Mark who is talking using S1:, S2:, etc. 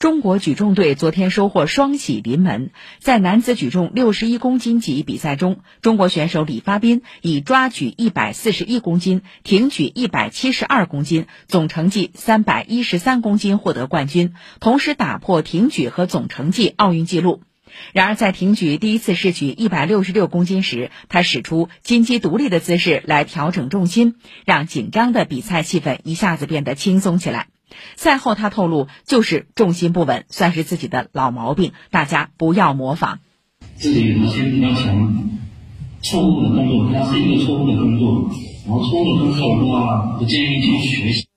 S1: 中国举重队昨天收获双喜临门，在男子举重六十一公斤级比赛中，中国选手李发斌以抓举一百四十一公斤、挺举一百七十二公斤，总成绩三百一十三公斤获得冠军，同时打破挺举和总成绩奥运纪录。然而，在挺举第一次试举一百六十六公斤时，他使出金鸡独立的姿势来调整重心，让紧张的比赛气氛一下子变得轻松起来。赛后，他透露，就是重心不稳，算是自己的老毛病，大家不要模仿。
S2: 自己核心比较强，错误的动作它是一个错误的动作，然后错误的动作的话，不建议去学习。